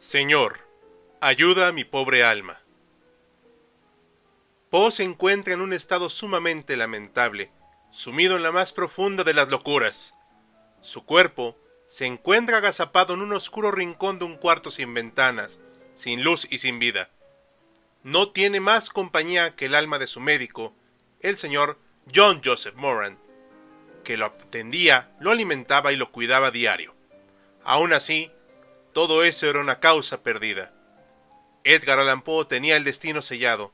Señor, ayuda a mi pobre alma. Poe se encuentra en un estado sumamente lamentable, sumido en la más profunda de las locuras. Su cuerpo se encuentra agazapado en un oscuro rincón de un cuarto sin ventanas, sin luz y sin vida. No tiene más compañía que el alma de su médico, el señor John Joseph Moran, que lo atendía, lo alimentaba y lo cuidaba diario. Aún así, todo eso era una causa perdida. Edgar Allan Poe tenía el destino sellado,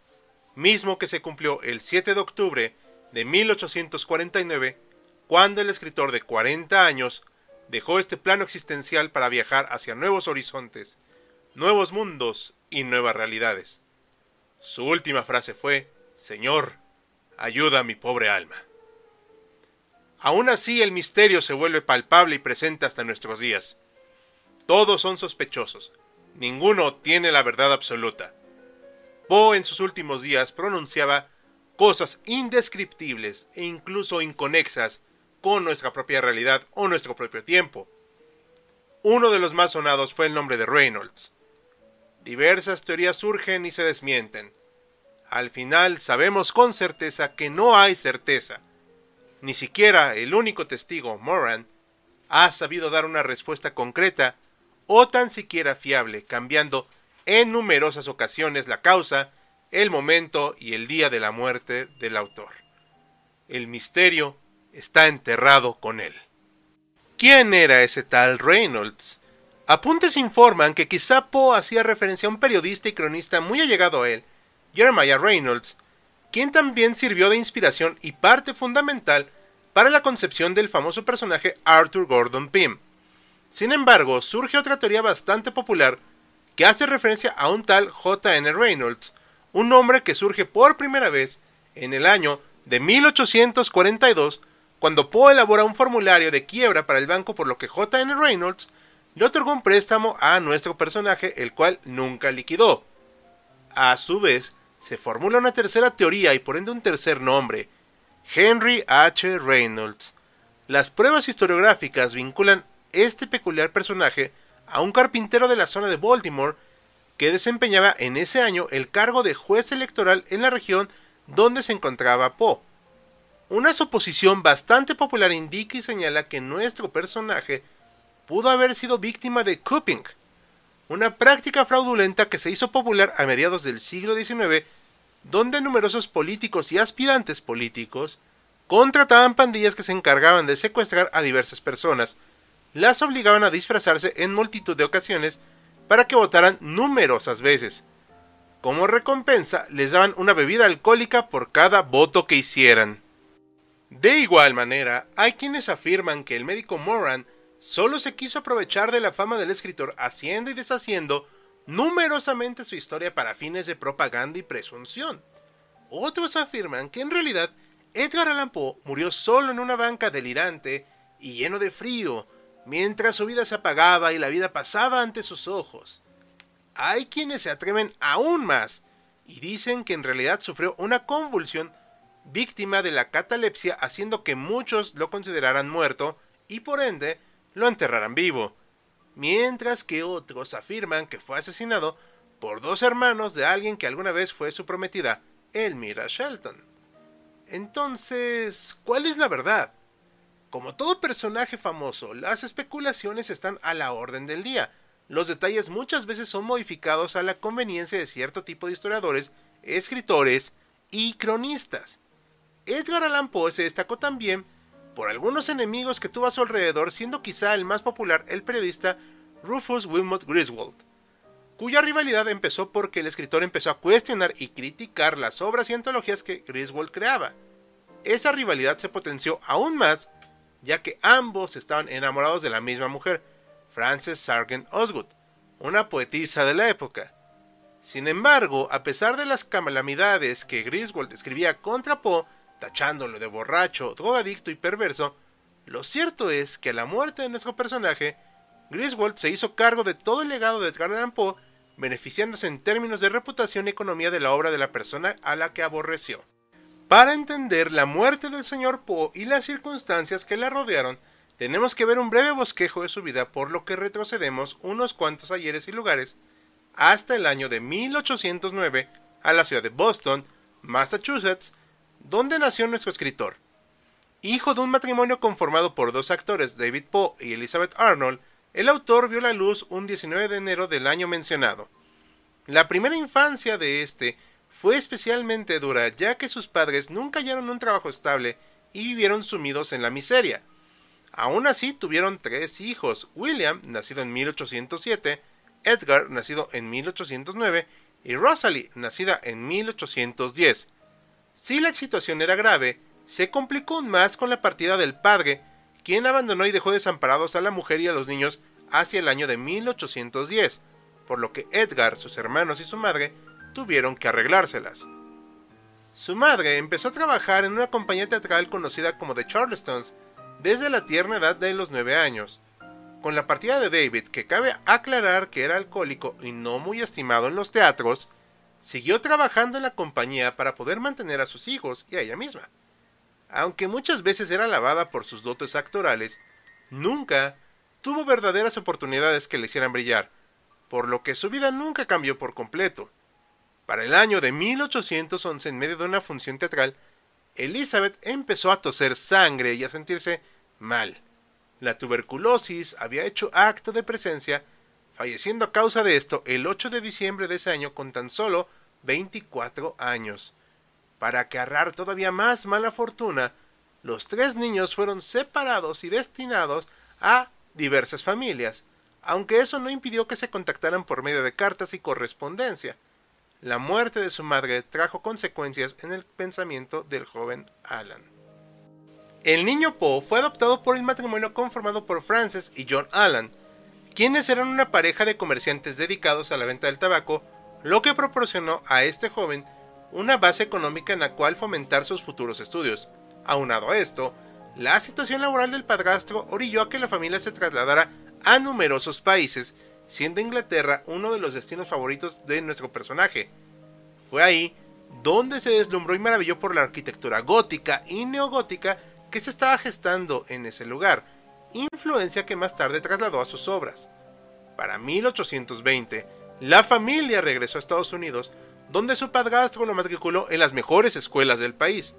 mismo que se cumplió el 7 de octubre de 1849, cuando el escritor de 40 años dejó este plano existencial para viajar hacia nuevos horizontes, nuevos mundos y nuevas realidades. Su última frase fue, Señor, ayuda a mi pobre alma. Aún así el misterio se vuelve palpable y presente hasta nuestros días. Todos son sospechosos. Ninguno tiene la verdad absoluta. Poe en sus últimos días pronunciaba cosas indescriptibles e incluso inconexas con nuestra propia realidad o nuestro propio tiempo. Uno de los más sonados fue el nombre de Reynolds. Diversas teorías surgen y se desmienten. Al final sabemos con certeza que no hay certeza. Ni siquiera el único testigo, Moran, ha sabido dar una respuesta concreta o tan siquiera fiable, cambiando en numerosas ocasiones la causa, el momento y el día de la muerte del autor. El misterio está enterrado con él. ¿Quién era ese tal Reynolds? Apuntes informan que quizá Poe hacía referencia a un periodista y cronista muy allegado a él, Jeremiah Reynolds, quien también sirvió de inspiración y parte fundamental para la concepción del famoso personaje Arthur Gordon Pym. Sin embargo, surge otra teoría bastante popular que hace referencia a un tal J.N. Reynolds, un nombre que surge por primera vez en el año de 1842, cuando Poe elabora un formulario de quiebra para el banco por lo que J.N. Reynolds le otorgó un préstamo a nuestro personaje, el cual nunca liquidó. A su vez, se formula una tercera teoría y por ende un tercer nombre, Henry H. Reynolds. Las pruebas historiográficas vinculan este peculiar personaje a un carpintero de la zona de Baltimore que desempeñaba en ese año el cargo de juez electoral en la región donde se encontraba Poe. Una suposición bastante popular indica y señala que nuestro personaje pudo haber sido víctima de cupping, una práctica fraudulenta que se hizo popular a mediados del siglo XIX, donde numerosos políticos y aspirantes políticos contrataban pandillas que se encargaban de secuestrar a diversas personas, las obligaban a disfrazarse en multitud de ocasiones para que votaran numerosas veces. Como recompensa, les daban una bebida alcohólica por cada voto que hicieran. De igual manera, hay quienes afirman que el médico Moran solo se quiso aprovechar de la fama del escritor haciendo y deshaciendo numerosamente su historia para fines de propaganda y presunción. Otros afirman que en realidad Edgar Allan Poe murió solo en una banca delirante y lleno de frío, mientras su vida se apagaba y la vida pasaba ante sus ojos. Hay quienes se atreven aún más y dicen que en realidad sufrió una convulsión víctima de la catalepsia haciendo que muchos lo consideraran muerto y por ende lo enterraran vivo, mientras que otros afirman que fue asesinado por dos hermanos de alguien que alguna vez fue su prometida, Elmira Shelton. Entonces, ¿cuál es la verdad? Como todo personaje famoso, las especulaciones están a la orden del día. Los detalles muchas veces son modificados a la conveniencia de cierto tipo de historiadores, escritores y cronistas. Edgar Allan Poe se destacó también por algunos enemigos que tuvo a su alrededor, siendo quizá el más popular el periodista Rufus Wilmot Griswold. cuya rivalidad empezó porque el escritor empezó a cuestionar y criticar las obras y antologías que Griswold creaba. Esa rivalidad se potenció aún más ya que ambos estaban enamorados de la misma mujer, Frances Sargent Osgood, una poetisa de la época. Sin embargo, a pesar de las calamidades que Griswold escribía contra Poe, tachándolo de borracho, drogadicto y perverso, lo cierto es que a la muerte de nuestro personaje, Griswold se hizo cargo de todo el legado de Edgar Allan Poe, beneficiándose en términos de reputación y economía de la obra de la persona a la que aborreció. Para entender la muerte del señor Poe y las circunstancias que la rodearon, tenemos que ver un breve bosquejo de su vida, por lo que retrocedemos unos cuantos ayeres y lugares hasta el año de 1809 a la ciudad de Boston, Massachusetts, donde nació nuestro escritor. Hijo de un matrimonio conformado por dos actores, David Poe y Elizabeth Arnold, el autor vio la luz un 19 de enero del año mencionado. La primera infancia de este fue especialmente dura ya que sus padres nunca hallaron un trabajo estable y vivieron sumidos en la miseria. Aún así tuvieron tres hijos, William, nacido en 1807, Edgar, nacido en 1809, y Rosalie, nacida en 1810. Si la situación era grave, se complicó aún más con la partida del padre, quien abandonó y dejó desamparados a la mujer y a los niños hacia el año de 1810, por lo que Edgar, sus hermanos y su madre tuvieron que arreglárselas. Su madre empezó a trabajar en una compañía teatral conocida como The Charlestons desde la tierna edad de los nueve años. Con la partida de David, que cabe aclarar que era alcohólico y no muy estimado en los teatros, siguió trabajando en la compañía para poder mantener a sus hijos y a ella misma. Aunque muchas veces era alabada por sus dotes actorales, nunca tuvo verdaderas oportunidades que le hicieran brillar, por lo que su vida nunca cambió por completo. Para el año de 1811, en medio de una función teatral, Elizabeth empezó a toser sangre y a sentirse mal. La tuberculosis había hecho acto de presencia, falleciendo a causa de esto el 8 de diciembre de ese año con tan solo 24 años. Para acarrar todavía más mala fortuna, los tres niños fueron separados y destinados a diversas familias, aunque eso no impidió que se contactaran por medio de cartas y correspondencia. La muerte de su madre trajo consecuencias en el pensamiento del joven Alan. El niño Poe fue adoptado por el matrimonio conformado por Frances y John Allan, quienes eran una pareja de comerciantes dedicados a la venta del tabaco, lo que proporcionó a este joven una base económica en la cual fomentar sus futuros estudios. Aunado a esto, la situación laboral del padrastro orilló a que la familia se trasladara a numerosos países siendo Inglaterra uno de los destinos favoritos de nuestro personaje. Fue ahí donde se deslumbró y maravilló por la arquitectura gótica y neogótica que se estaba gestando en ese lugar, influencia que más tarde trasladó a sus obras. Para 1820, la familia regresó a Estados Unidos, donde su padrastro lo matriculó en las mejores escuelas del país.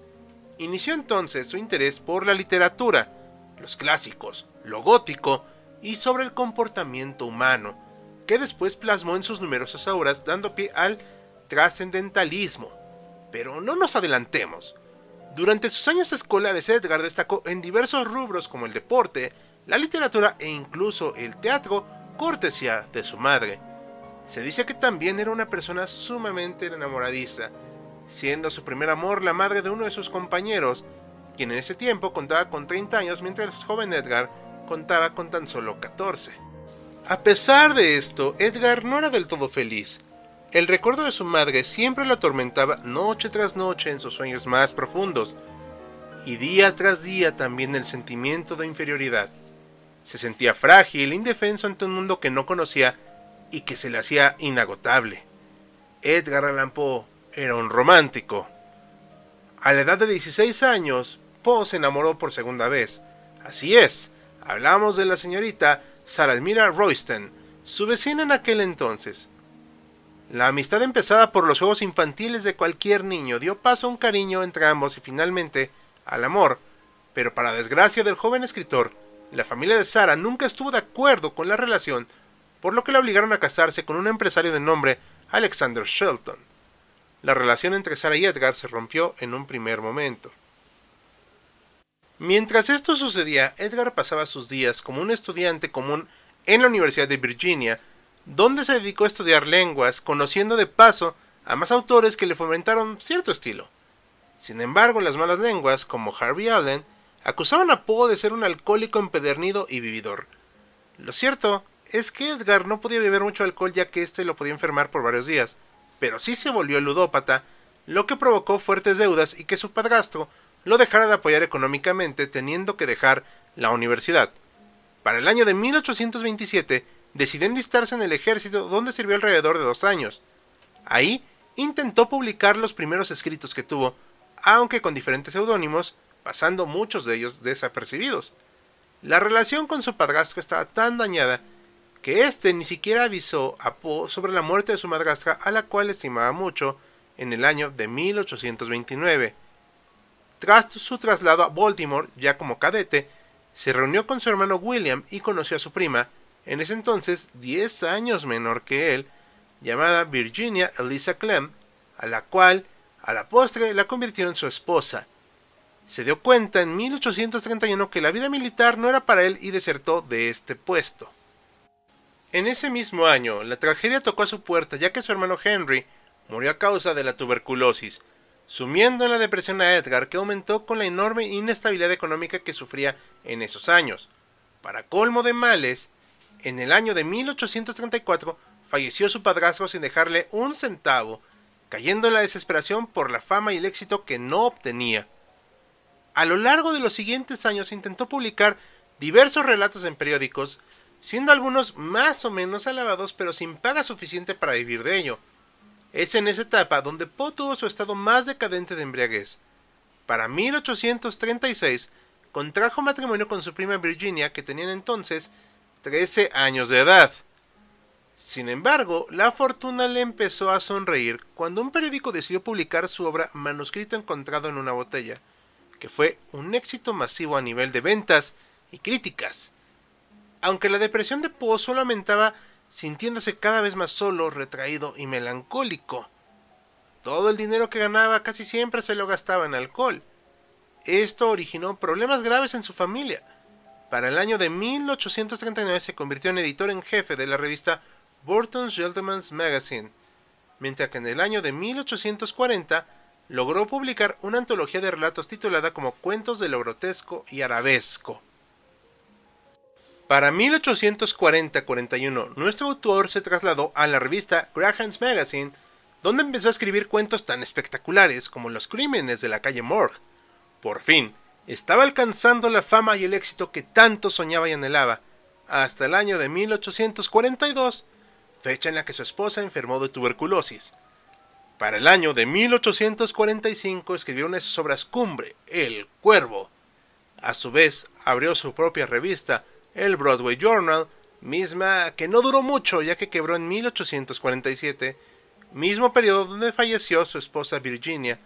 Inició entonces su interés por la literatura, los clásicos, lo gótico y sobre el comportamiento humano, que después plasmó en sus numerosas obras dando pie al trascendentalismo. Pero no nos adelantemos. Durante sus años escolares Edgar destacó en diversos rubros como el deporte, la literatura e incluso el teatro, cortesía de su madre. Se dice que también era una persona sumamente enamoradiza, siendo su primer amor la madre de uno de sus compañeros, quien en ese tiempo contaba con 30 años mientras el joven Edgar contaba con tan solo 14. A pesar de esto, Edgar no era del todo feliz. El recuerdo de su madre siempre lo atormentaba noche tras noche en sus sueños más profundos, y día tras día también el sentimiento de inferioridad. Se sentía frágil, indefenso ante un mundo que no conocía y que se le hacía inagotable. Edgar Allan Poe era un romántico. A la edad de 16 años, Poe se enamoró por segunda vez. Así es, Hablamos de la señorita Saralmira Royston, su vecina en aquel entonces. La amistad empezada por los juegos infantiles de cualquier niño dio paso a un cariño entre ambos y finalmente al amor, pero para desgracia del joven escritor, la familia de Sara nunca estuvo de acuerdo con la relación, por lo que la obligaron a casarse con un empresario de nombre Alexander Shelton. La relación entre Sara y Edgar se rompió en un primer momento. Mientras esto sucedía, Edgar pasaba sus días como un estudiante común en la Universidad de Virginia, donde se dedicó a estudiar lenguas, conociendo de paso a más autores que le fomentaron cierto estilo. Sin embargo, las malas lenguas, como Harvey Allen, acusaban a Poe de ser un alcohólico empedernido y vividor. Lo cierto es que Edgar no podía beber mucho alcohol ya que éste lo podía enfermar por varios días, pero sí se volvió ludópata, lo que provocó fuertes deudas y que su padrastro lo dejara de apoyar económicamente teniendo que dejar la universidad. Para el año de 1827 decidió enlistarse en el ejército donde sirvió alrededor de dos años. Ahí intentó publicar los primeros escritos que tuvo, aunque con diferentes seudónimos, pasando muchos de ellos desapercibidos. La relación con su padrastro estaba tan dañada que éste ni siquiera avisó a Poe sobre la muerte de su madrastra a la cual estimaba mucho en el año de 1829. Tras su traslado a Baltimore, ya como cadete, se reunió con su hermano William y conoció a su prima, en ese entonces 10 años menor que él, llamada Virginia Elisa Clem, a la cual a la postre la convirtió en su esposa. Se dio cuenta en 1831 que la vida militar no era para él y desertó de este puesto. En ese mismo año, la tragedia tocó a su puerta ya que su hermano Henry murió a causa de la tuberculosis, sumiendo en la depresión a Edgar que aumentó con la enorme inestabilidad económica que sufría en esos años. Para colmo de males, en el año de 1834 falleció su padrastro sin dejarle un centavo, cayendo en la desesperación por la fama y el éxito que no obtenía. A lo largo de los siguientes años intentó publicar diversos relatos en periódicos, siendo algunos más o menos alabados pero sin paga suficiente para vivir de ello. Es en esa etapa donde Poe tuvo su estado más decadente de embriaguez. Para 1836 contrajo matrimonio con su prima Virginia, que tenían entonces 13 años de edad. Sin embargo, la fortuna le empezó a sonreír cuando un periódico decidió publicar su obra Manuscrito encontrado en una botella, que fue un éxito masivo a nivel de ventas y críticas. Aunque la depresión de Poe solo aumentaba sintiéndose cada vez más solo, retraído y melancólico. Todo el dinero que ganaba casi siempre se lo gastaba en alcohol. Esto originó problemas graves en su familia. Para el año de 1839 se convirtió en editor en jefe de la revista Burton's Gentleman's Magazine, mientras que en el año de 1840 logró publicar una antología de relatos titulada como Cuentos de lo grotesco y arabesco. Para 1840-41, nuestro autor se trasladó a la revista Graham's Magazine, donde empezó a escribir cuentos tan espectaculares como Los crímenes de la calle Morgue. Por fin, estaba alcanzando la fama y el éxito que tanto soñaba y anhelaba, hasta el año de 1842, fecha en la que su esposa enfermó de tuberculosis. Para el año de 1845 escribió una de sus obras cumbre, El Cuervo. A su vez, abrió su propia revista, el Broadway Journal, misma que no duró mucho ya que quebró en 1847, mismo periodo donde falleció su esposa Virginia,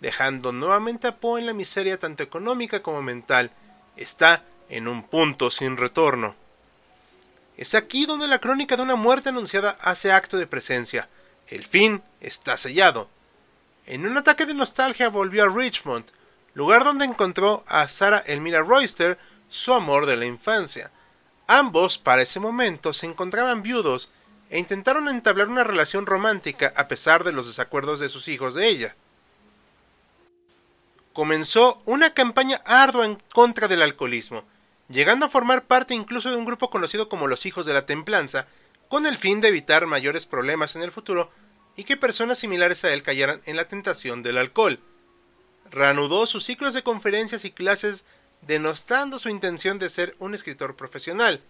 dejando nuevamente a Poe en la miseria tanto económica como mental. Está en un punto sin retorno. Es aquí donde la crónica de una muerte anunciada hace acto de presencia. El fin está sellado. En un ataque de nostalgia volvió a Richmond, lugar donde encontró a Sarah Elmira Royster, su amor de la infancia. Ambos, para ese momento, se encontraban viudos e intentaron entablar una relación romántica a pesar de los desacuerdos de sus hijos de ella. Comenzó una campaña ardua en contra del alcoholismo, llegando a formar parte incluso de un grupo conocido como los Hijos de la Templanza, con el fin de evitar mayores problemas en el futuro y que personas similares a él cayeran en la tentación del alcohol. Reanudó sus ciclos de conferencias y clases denostando su intención de ser un escritor profesional.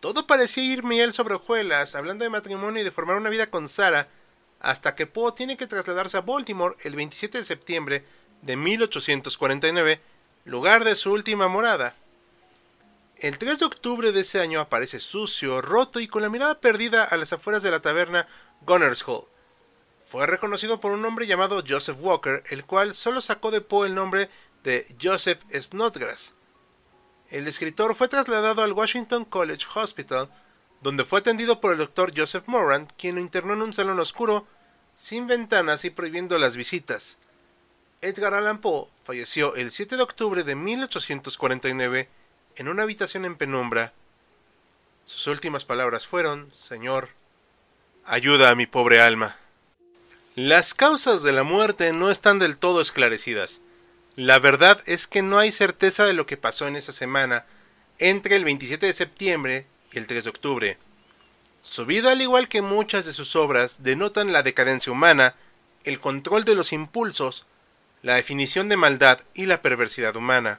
Todo parecía ir miel sobre hojuelas, hablando de matrimonio y de formar una vida con Sara, hasta que Poe tiene que trasladarse a Baltimore el 27 de septiembre de 1849, lugar de su última morada. El 3 de octubre de ese año aparece sucio, roto y con la mirada perdida a las afueras de la taberna Gunners Hall. Fue reconocido por un hombre llamado Joseph Walker, el cual solo sacó de Poe el nombre de Joseph Snodgrass. El escritor fue trasladado al Washington College Hospital, donde fue atendido por el doctor Joseph Moran, quien lo internó en un salón oscuro, sin ventanas y prohibiendo las visitas. Edgar Allan Poe falleció el 7 de octubre de 1849 en una habitación en penumbra, Sus últimas palabras fueron, Señor, ayuda a mi pobre alma. Las causas de la muerte no están del todo esclarecidas. La verdad es que no hay certeza de lo que pasó en esa semana entre el 27 de septiembre y el 3 de octubre. Su vida, al igual que muchas de sus obras, denotan la decadencia humana, el control de los impulsos, la definición de maldad y la perversidad humana.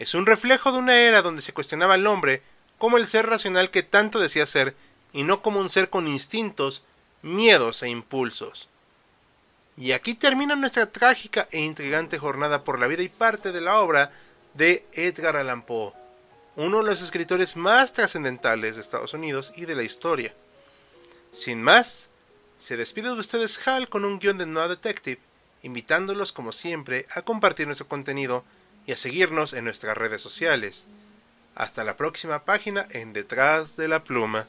Es un reflejo de una era donde se cuestionaba al hombre como el ser racional que tanto decía ser y no como un ser con instintos, miedos e impulsos. Y aquí termina nuestra trágica e intrigante jornada por la vida y parte de la obra de Edgar Allan Poe, uno de los escritores más trascendentales de Estados Unidos y de la historia. Sin más, se despide de ustedes Hal con un guion de Noah Detective, invitándolos como siempre a compartir nuestro contenido y a seguirnos en nuestras redes sociales. Hasta la próxima página en Detrás de la Pluma.